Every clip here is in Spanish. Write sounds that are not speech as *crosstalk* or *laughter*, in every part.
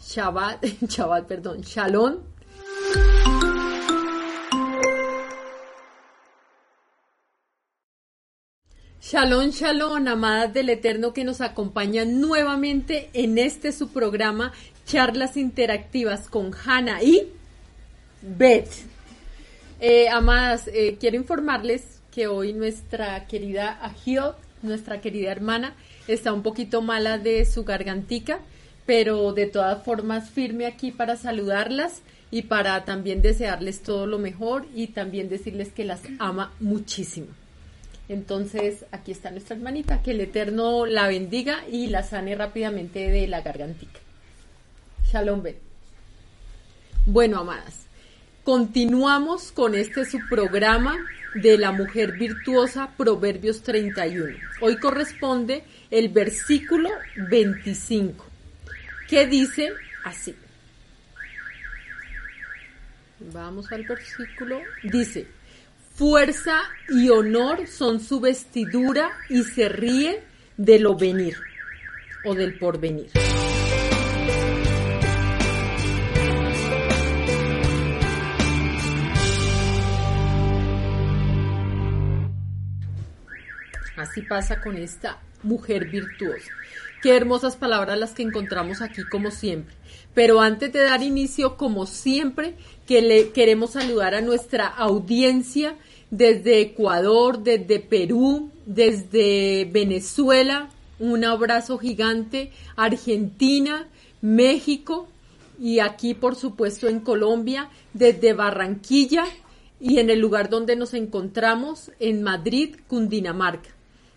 Shabbat, *laughs* Shabbat, perdón, Shalom. Shalom, shalom, amadas del Eterno que nos acompañan nuevamente en este su programa Charlas Interactivas con Hannah y Beth. Eh, amadas, eh, quiero informarles que hoy nuestra querida Agiot, nuestra querida hermana, está un poquito mala de su gargantica, pero de todas formas firme aquí para saludarlas y para también desearles todo lo mejor y también decirles que las ama muchísimo. Entonces, aquí está nuestra hermanita, que el Eterno la bendiga y la sane rápidamente de la gargantica. Shalom, Ben. Bueno, amadas, continuamos con este su programa de la mujer virtuosa, Proverbios 31. Hoy corresponde el versículo 25, que dice así. Vamos al versículo. Dice, fuerza y honor son su vestidura y se ríe de lo venir o del porvenir. Así pasa con esta mujer virtuosa. Qué hermosas palabras las que encontramos aquí como siempre. Pero antes de dar inicio, como siempre, que le queremos saludar a nuestra audiencia desde Ecuador, desde Perú, desde Venezuela, un abrazo gigante, Argentina, México y aquí por supuesto en Colombia, desde Barranquilla y en el lugar donde nos encontramos, en Madrid, Cundinamarca.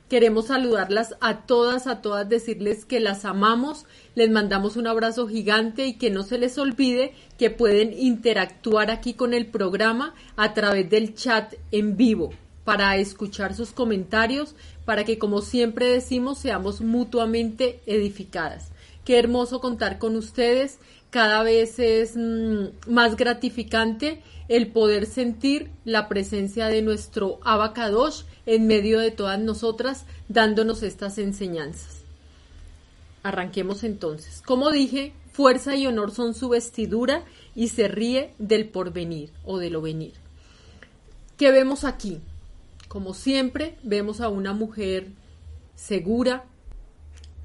Queremos saludarlas a todas, a todas, decirles que las amamos, les mandamos un abrazo gigante y que no se les olvide que pueden interactuar aquí con el programa a través del chat en vivo para escuchar sus comentarios, para que como siempre decimos seamos mutuamente edificadas. Qué hermoso contar con ustedes, cada vez es mm, más gratificante el poder sentir la presencia de nuestro Abacadosh en medio de todas nosotras, dándonos estas enseñanzas. Arranquemos entonces. Como dije, fuerza y honor son su vestidura y se ríe del porvenir o de lo venir. ¿Qué vemos aquí? Como siempre, vemos a una mujer segura,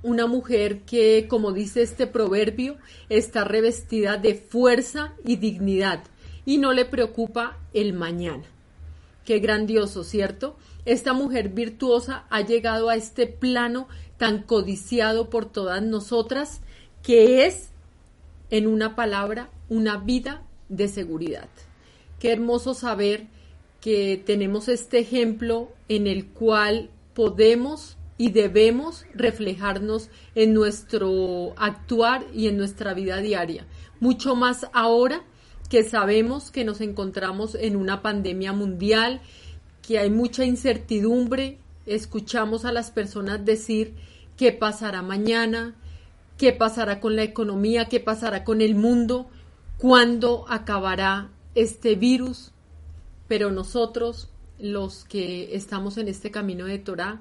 una mujer que, como dice este proverbio, está revestida de fuerza y dignidad y no le preocupa el mañana. Qué grandioso, ¿cierto? Esta mujer virtuosa ha llegado a este plano tan codiciado por todas nosotras, que es, en una palabra, una vida de seguridad. Qué hermoso saber que tenemos este ejemplo en el cual podemos y debemos reflejarnos en nuestro actuar y en nuestra vida diaria. Mucho más ahora que sabemos que nos encontramos en una pandemia mundial, que hay mucha incertidumbre, escuchamos a las personas decir qué pasará mañana, qué pasará con la economía, qué pasará con el mundo, cuándo acabará este virus, pero nosotros, los que estamos en este camino de Torah,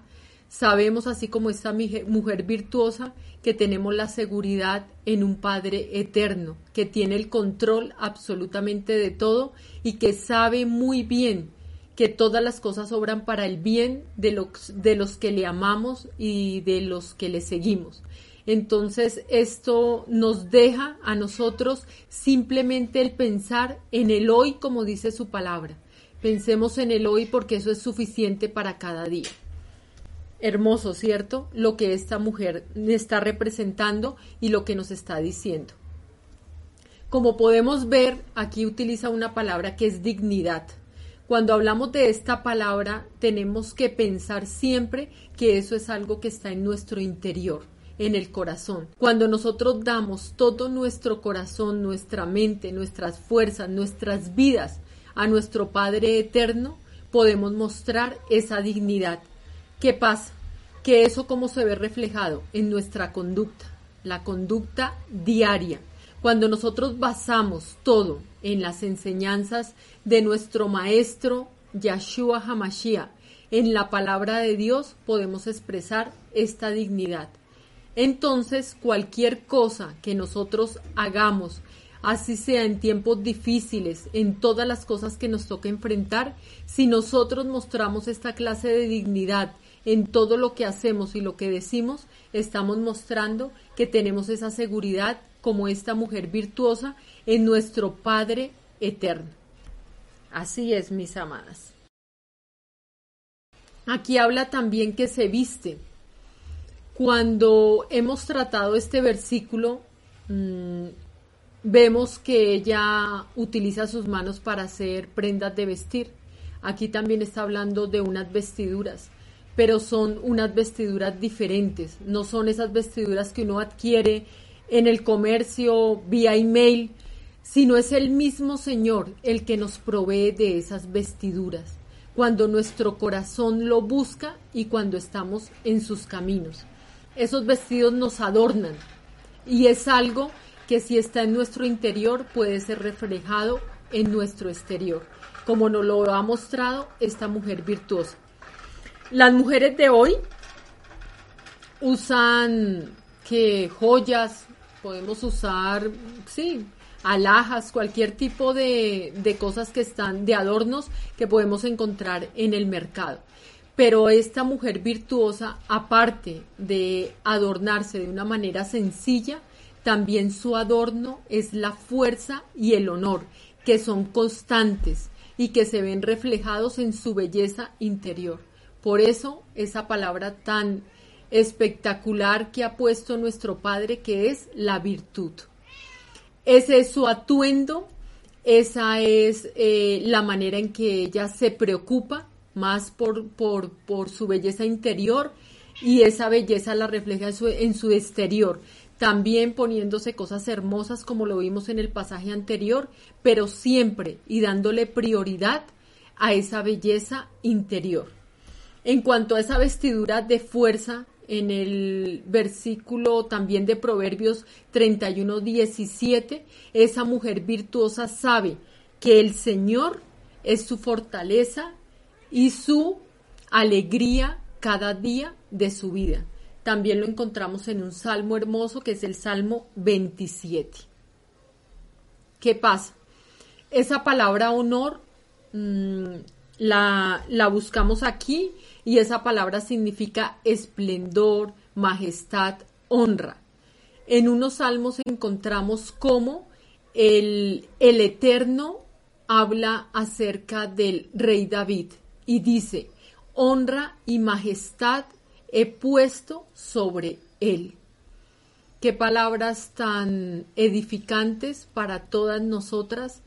Sabemos, así como esta mujer virtuosa, que tenemos la seguridad en un Padre eterno, que tiene el control absolutamente de todo y que sabe muy bien que todas las cosas obran para el bien de los, de los que le amamos y de los que le seguimos. Entonces esto nos deja a nosotros simplemente el pensar en el hoy como dice su palabra. Pensemos en el hoy porque eso es suficiente para cada día hermoso, ¿cierto? Lo que esta mujer está representando y lo que nos está diciendo. Como podemos ver, aquí utiliza una palabra que es dignidad. Cuando hablamos de esta palabra, tenemos que pensar siempre que eso es algo que está en nuestro interior, en el corazón. Cuando nosotros damos todo nuestro corazón, nuestra mente, nuestras fuerzas, nuestras vidas a nuestro Padre Eterno, podemos mostrar esa dignidad ¿Qué pasa? Que eso como se ve reflejado en nuestra conducta, la conducta diaria. Cuando nosotros basamos todo en las enseñanzas de nuestro maestro Yahshua Hamashiach, en la palabra de Dios podemos expresar esta dignidad. Entonces, cualquier cosa que nosotros hagamos, así sea en tiempos difíciles, en todas las cosas que nos toca enfrentar, si nosotros mostramos esta clase de dignidad en todo lo que hacemos y lo que decimos, estamos mostrando que tenemos esa seguridad como esta mujer virtuosa en nuestro Padre eterno. Así es, mis amadas. Aquí habla también que se viste. Cuando hemos tratado este versículo, mmm, Vemos que ella utiliza sus manos para hacer prendas de vestir. Aquí también está hablando de unas vestiduras, pero son unas vestiduras diferentes. No son esas vestiduras que uno adquiere en el comercio vía email, sino es el mismo Señor el que nos provee de esas vestiduras, cuando nuestro corazón lo busca y cuando estamos en sus caminos. Esos vestidos nos adornan y es algo que si está en nuestro interior puede ser reflejado en nuestro exterior, como nos lo ha mostrado esta mujer virtuosa. Las mujeres de hoy usan que joyas, podemos usar, sí, alhajas, cualquier tipo de, de cosas que están de adornos que podemos encontrar en el mercado. Pero esta mujer virtuosa, aparte de adornarse de una manera sencilla, también su adorno es la fuerza y el honor, que son constantes y que se ven reflejados en su belleza interior. Por eso esa palabra tan espectacular que ha puesto nuestro Padre, que es la virtud. Ese es su atuendo, esa es eh, la manera en que ella se preocupa más por, por, por, su belleza interior y esa belleza la refleja en su, en su exterior también poniéndose cosas hermosas como lo vimos en el pasaje anterior, pero siempre y dándole prioridad a esa belleza interior. En cuanto a esa vestidura de fuerza, en el versículo también de Proverbios 31, 17, esa mujer virtuosa sabe que el Señor es su fortaleza y su alegría cada día de su vida también lo encontramos en un salmo hermoso que es el Salmo 27. ¿Qué pasa? Esa palabra honor mmm, la, buscamos aquí y esa palabra significa esplendor, majestad, honra. En unos salmos encontramos cómo el, el Eterno habla acerca del rey David y dice, honra y majestad he puesto sobre él. Qué palabras tan edificantes para todas nosotras,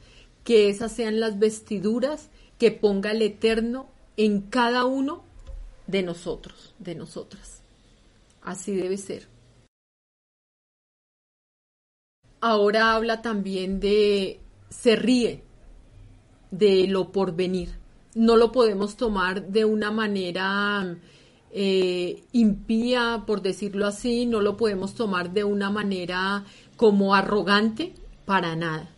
que esas sean las vestiduras que ponga el Eterno en cada uno de nosotros, de nosotras. Así debe ser. Ahora habla también de se ríe de lo porvenir. No lo podemos tomar de una manera eh, impía, por decirlo así, no lo podemos tomar de una manera como arrogante, para nada.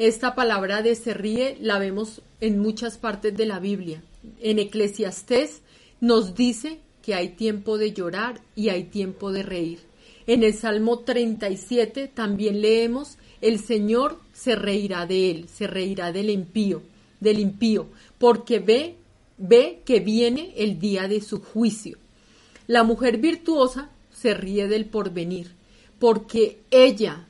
Esta palabra de se ríe la vemos en muchas partes de la Biblia. En Eclesiastés nos dice que hay tiempo de llorar y hay tiempo de reír. En el Salmo 37 también leemos, el Señor se reirá de él, se reirá del impío, del impío, porque ve ve que viene el día de su juicio. La mujer virtuosa se ríe del porvenir, porque ella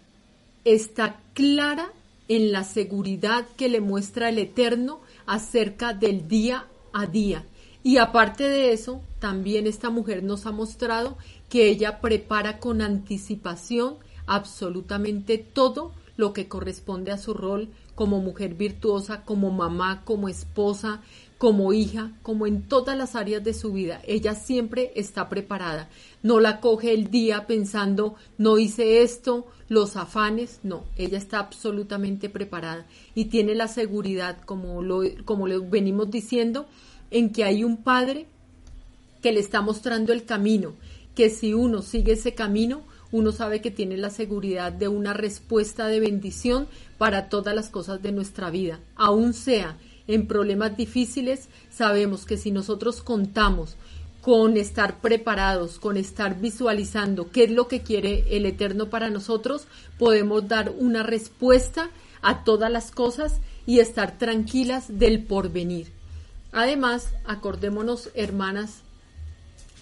está clara en la seguridad que le muestra el Eterno acerca del día a día. Y aparte de eso, también esta mujer nos ha mostrado que ella prepara con anticipación absolutamente todo lo que corresponde a su rol como mujer virtuosa, como mamá, como esposa, como hija, como en todas las áreas de su vida. Ella siempre está preparada. No la coge el día pensando, no hice esto, los afanes, no, ella está absolutamente preparada y tiene la seguridad, como lo, como le venimos diciendo, en que hay un padre que le está mostrando el camino, que si uno sigue ese camino, uno sabe que tiene la seguridad de una respuesta de bendición para todas las cosas de nuestra vida, aun sea en problemas difíciles, sabemos que si nosotros contamos con estar preparados, con estar visualizando qué es lo que quiere el Eterno para nosotros, podemos dar una respuesta a todas las cosas y estar tranquilas del porvenir. Además, acordémonos, hermanas,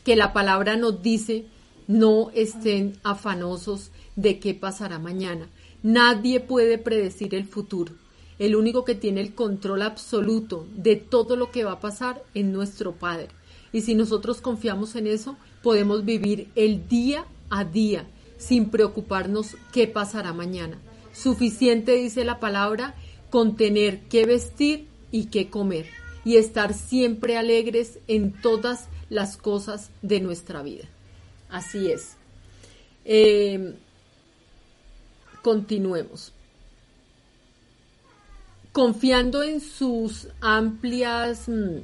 que la palabra nos dice, no estén afanosos de qué pasará mañana. Nadie puede predecir el futuro. El único que tiene el control absoluto de todo lo que va a pasar es nuestro Padre. Y si nosotros confiamos en eso, podemos vivir el día a día sin preocuparnos qué pasará mañana. Suficiente, dice la palabra, con tener qué vestir y qué comer y estar siempre alegres en todas las cosas de nuestra vida. Así es. Eh, continuemos. Confiando en sus amplias mm,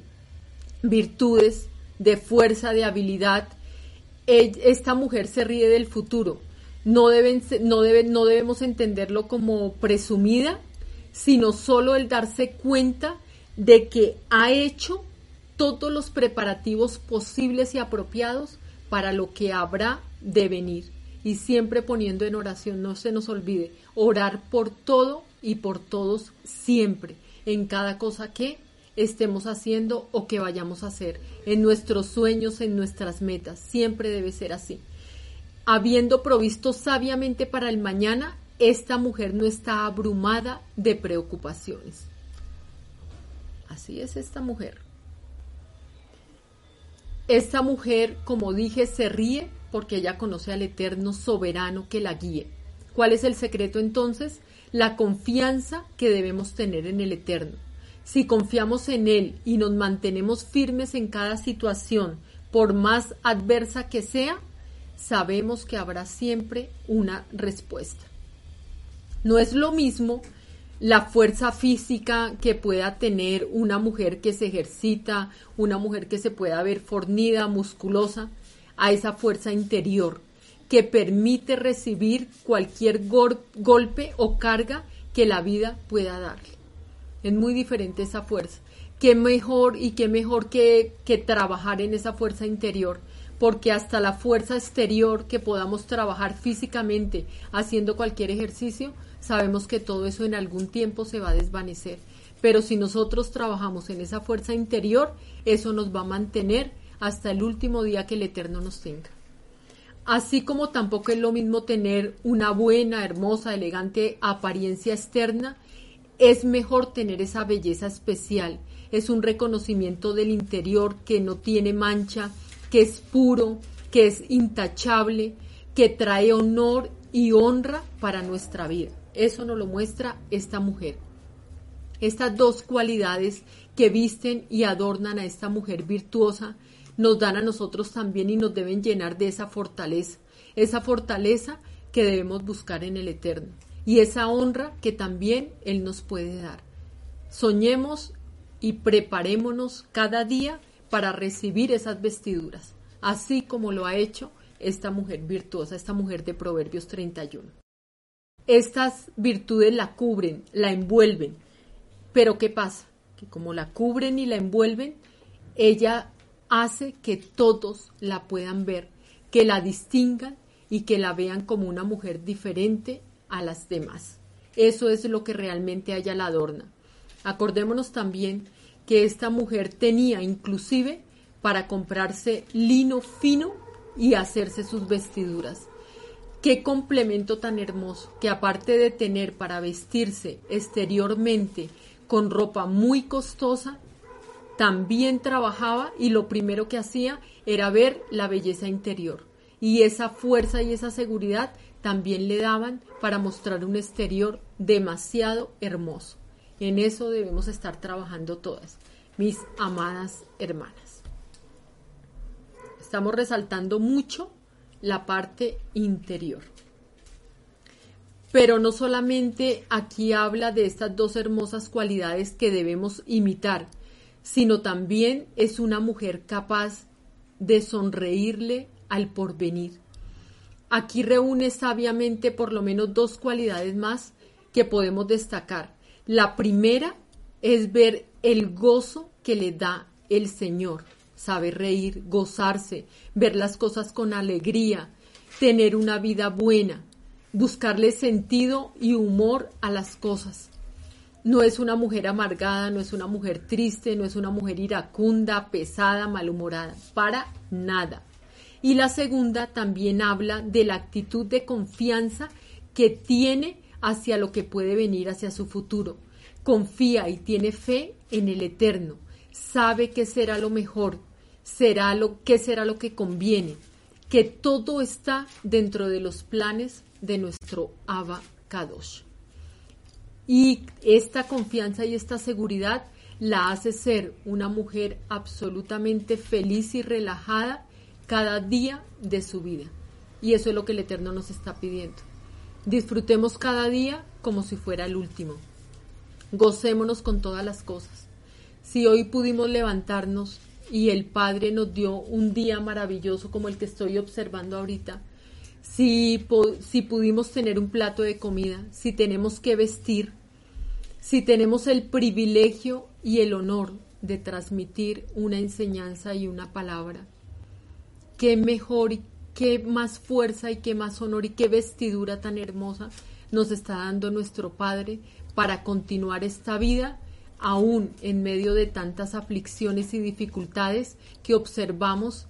virtudes de fuerza, de habilidad, esta mujer se ríe del futuro. No, deben, no, no debemos entenderlo como presumida, sino solo el darse cuenta de que ha hecho todos los preparativos posibles y apropiados para lo que habrá de venir. Y siempre poniendo en oración, no se nos olvide, orar por todo y por todos siempre, en cada cosa que estemos haciendo o que vayamos a hacer, en nuestros sueños, en nuestras metas, siempre debe ser así. Habiendo provisto sabiamente para el mañana, esta mujer no está abrumada de preocupaciones. Así es esta mujer. Esta mujer, como dije, se ríe porque ella conoce al eterno soberano que la guíe. ¿Cuál es el secreto entonces? La confianza que debemos tener en el eterno. Si confiamos en Él y nos mantenemos firmes en cada situación, por más adversa que sea, sabemos que habrá siempre una respuesta. No es lo mismo la fuerza física que pueda tener una mujer que se ejercita, una mujer que se pueda ver fornida, musculosa, a esa fuerza interior que permite recibir cualquier golpe o carga que la vida pueda darle. Es muy diferente esa fuerza. Qué mejor y qué mejor que, que trabajar en esa fuerza interior porque hasta la fuerza exterior que podamos trabajar físicamente haciendo cualquier ejercicio sabemos que todo eso en algún tiempo se va a desvanecer. Pero si nosotros trabajamos en esa fuerza interior, eso nos va a mantener hasta el último día que el Eterno nos tenga. Así como tampoco es lo mismo tener una buena, hermosa, elegante apariencia externa, es mejor tener esa belleza especial. Es un reconocimiento del interior que no tiene mancha, que es puro, que es intachable, que trae honor y honra para nuestra vida. Eso nos lo muestra esta mujer. Estas dos cualidades que visten y adornan a esta mujer virtuosa nos dan a nosotros también y nos deben llenar de esa fortaleza, esa fortaleza que debemos buscar en el Eterno y esa honra que también Él nos puede dar. Soñemos y preparémonos cada día para recibir esas vestiduras, así como lo ha hecho esta mujer virtuosa, esta mujer de Proverbios 31. Estas virtudes la cubren, la envuelven. Pero ¿qué pasa? Que como la cubren y la envuelven, ella hace que todos la puedan ver, que la distingan y que la vean como una mujer diferente a las demás. Eso es lo que realmente a ella la adorna. Acordémonos también que esta mujer tenía inclusive para comprarse lino fino y hacerse sus vestiduras. Qué complemento tan hermoso que aparte de tener para vestirse exteriormente con ropa muy costosa, también trabajaba y lo primero que hacía era ver la belleza interior. Y esa fuerza y esa seguridad también le daban para mostrar un exterior demasiado hermoso. En eso debemos estar trabajando todas, mis amadas hermanas. Estamos resaltando mucho la parte interior. Pero no solamente aquí habla de estas dos hermosas cualidades que debemos imitar, sino también es una mujer capaz de sonreírle al porvenir. Aquí reúne sabiamente por lo menos dos cualidades más que podemos destacar. La primera es ver el gozo que le da el Señor sabe reír, gozarse, ver las cosas con alegría, tener una vida buena, buscarle sentido y humor a las cosas. No es una mujer amargada, no es una mujer triste, no es una mujer iracunda, pesada, malhumorada, para nada. Y la segunda también habla de la actitud de confianza que tiene hacia lo que puede venir hacia su futuro. Confía y tiene fe en el eterno. Sabe que será lo mejor, será lo que será lo que conviene, que todo está dentro de los planes de nuestro Abba Kadosh. Y esta confianza y esta seguridad la hace ser una mujer absolutamente feliz y relajada cada día de su vida. Y eso es lo que el Eterno nos está pidiendo. Disfrutemos cada día como si fuera el último. Gocémonos con todas las cosas. Si hoy pudimos levantarnos y el Padre nos dio un día maravilloso como el que estoy observando ahorita, si, si pudimos tener un plato de comida, si tenemos que vestir, si tenemos el privilegio y el honor de transmitir una enseñanza y una palabra, qué mejor y qué más fuerza y qué más honor y qué vestidura tan hermosa nos está dando nuestro Padre para continuar esta vida aún en medio de tantas aflicciones y dificultades que observamos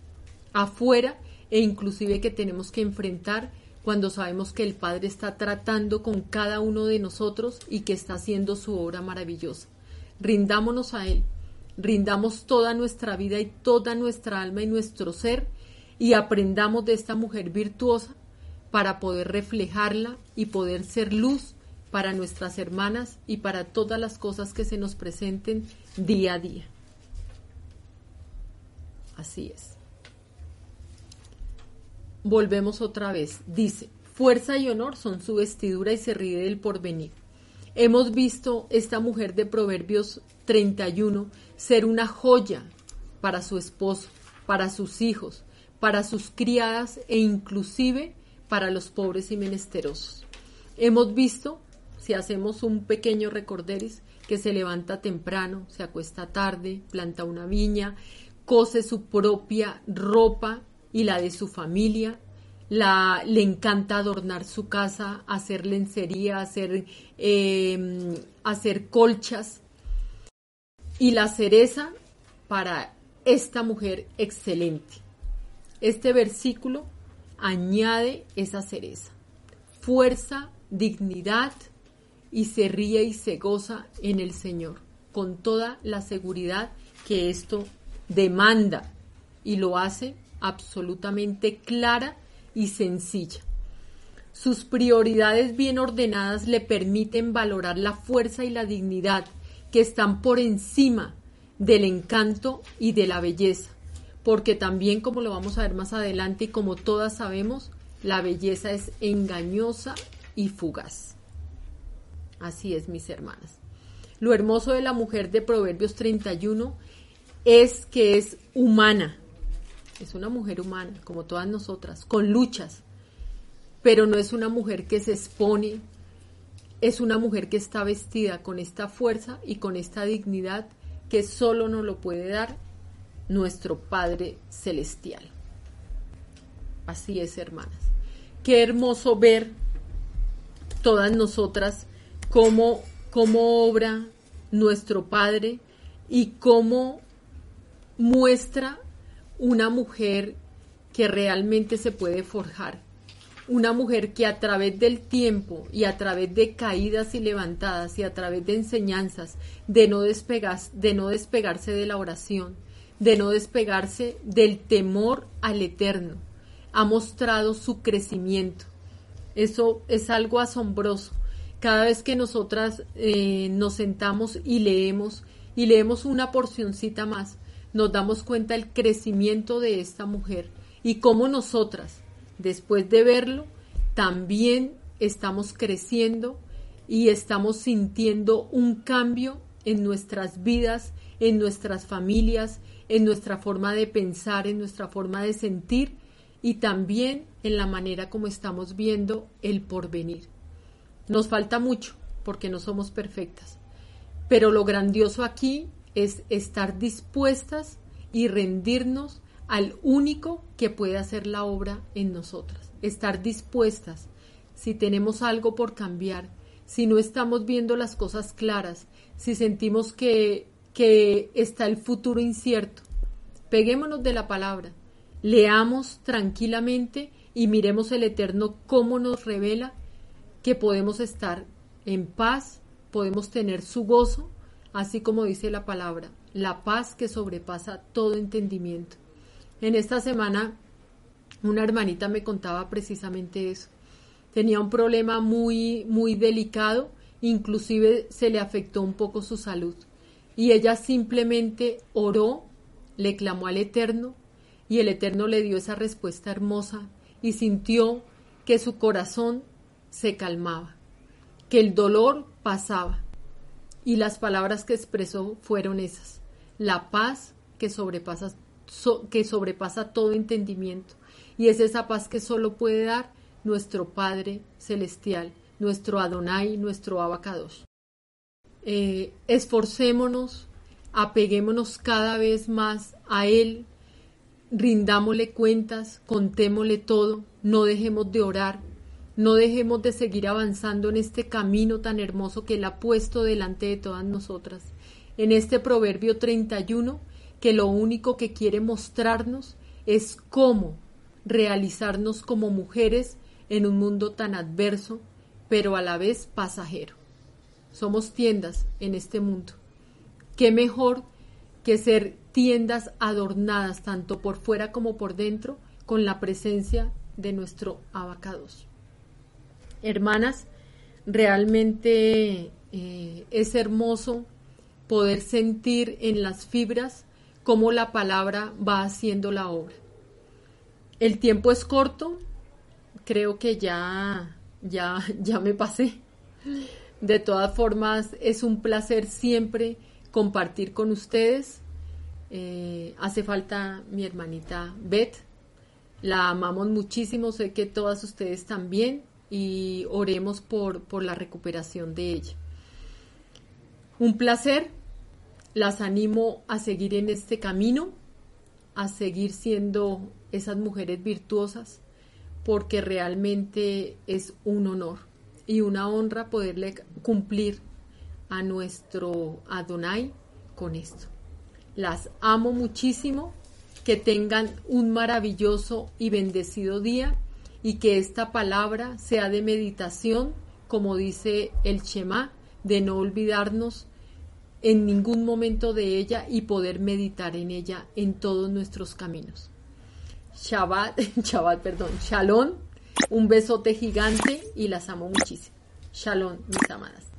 afuera e inclusive que tenemos que enfrentar cuando sabemos que el Padre está tratando con cada uno de nosotros y que está haciendo su obra maravillosa. Rindámonos a Él, rindamos toda nuestra vida y toda nuestra alma y nuestro ser y aprendamos de esta mujer virtuosa para poder reflejarla y poder ser luz para nuestras hermanas y para todas las cosas que se nos presenten día a día. Así es volvemos otra vez. Dice, fuerza y honor son su vestidura y se ríe del porvenir. Hemos visto esta mujer de Proverbios 31 ser una joya para su esposo, para sus hijos, para sus criadas e inclusive para los pobres y menesterosos. Hemos visto, si hacemos un pequeño recorderis, que se levanta temprano, se acuesta tarde, planta una viña, cose su propia ropa y la de su familia. La, le encanta adornar su casa, hacer lencería, hacer, em, hacer colchas. Y la cereza para esta mujer excelente. Este versículo añade esa cereza. Fuerza, dignidad y se ríe y se goza en el Señor, con toda la seguridad que esto demanda y lo hace absolutamente clara y sencilla. Sus prioridades bien ordenadas le permiten valorar la fuerza y la dignidad que están por encima del encanto y de la belleza, porque también como lo vamos a ver más adelante y como todas sabemos, la belleza es engañosa y fugaz. Así es, mis hermanas. Lo hermoso de la mujer de Proverbios 31 es que es humana, es una mujer humana, como todas nosotras, con luchas, pero no es una mujer que se expone, es una mujer que está vestida con esta fuerza y con esta dignidad que solo nos lo puede dar nuestro Padre Celestial. Así es, hermanas. Qué hermoso ver todas nosotras cómo, cómo obra nuestro Padre y cómo muestra una mujer que realmente se puede forjar, una mujer que a través del tiempo y a través de caídas y levantadas y a través de enseñanzas, de no, de no despegarse de la oración, de no despegarse del temor al eterno, ha mostrado su crecimiento. Eso es algo asombroso. Cada vez que nosotras eh, nos sentamos y leemos, y leemos una porcioncita más, nos damos cuenta del crecimiento de esta mujer y cómo nosotras, después de verlo, también estamos creciendo y estamos sintiendo un cambio en nuestras vidas, en nuestras familias, en nuestra forma de pensar, en nuestra forma de sentir y también en la manera como estamos viendo el porvenir. Nos falta mucho porque no somos perfectas, pero lo grandioso aquí es estar dispuestas y rendirnos al único que puede hacer la obra en nosotras. Estar dispuestas, si tenemos algo por cambiar, si no estamos viendo las cosas claras, si sentimos que, que está el futuro incierto. Peguémonos de la palabra, leamos tranquilamente y miremos el Eterno cómo nos revela que podemos estar en paz, podemos tener su gozo, así como dice la palabra, la paz que sobrepasa todo entendimiento. En esta semana una hermanita me contaba precisamente eso. Tenía un problema muy muy delicado, inclusive se le afectó un poco su salud y ella simplemente oró, le clamó al Eterno y el Eterno le dio esa respuesta hermosa y sintió que su corazón se calmaba, que el dolor pasaba. Y las palabras que expresó fueron esas, la paz que sobrepasa, que sobrepasa todo entendimiento. Y es esa paz que solo puede dar nuestro Padre Celestial, nuestro Adonai, nuestro Abacados. Eh, esforcémonos, apeguémonos cada vez más a Él, rindámosle cuentas, contémosle todo, no dejemos de orar, no dejemos de seguir avanzando en este camino tan hermoso que Él ha puesto delante de todas nosotras. En este Proverbio 31, que lo único que quiere mostrarnos es cómo realizarnos como mujeres en un mundo tan adverso, pero a la vez pasajero. Somos tiendas en este mundo. ¿Qué mejor que ser tiendas adornadas tanto por fuera como por dentro con la presencia de nuestro abacados. Hermanas, realmente eh, es hermoso poder sentir en las fibras cómo la palabra va haciendo la obra. El tiempo es corto, creo que ya, ya, *laughs* ya me pasé. De todas formas, es un placer siempre compartir con ustedes. Eh, hace falta mi hermanita Beth. La amamos muchísimo, sé que todas ustedes también y oremos por, por la recuperación de ella. Un placer, las animo a seguir en este camino, a seguir siendo esas mujeres virtuosas, porque realmente es un honor y una honra poderle cumplir a nuestro Adonai con esto. Las amo muchísimo, que tengan un maravilloso y bendecido día y que esta palabra sea de meditación, como dice el Shema, de no olvidarnos en ningún momento de ella y poder meditar en ella en todos nuestros caminos. Shabbat, *laughs* Shabbat, perdón, Shalom, un besote gigante y las amo muchísimo. Shalom, mis amadas.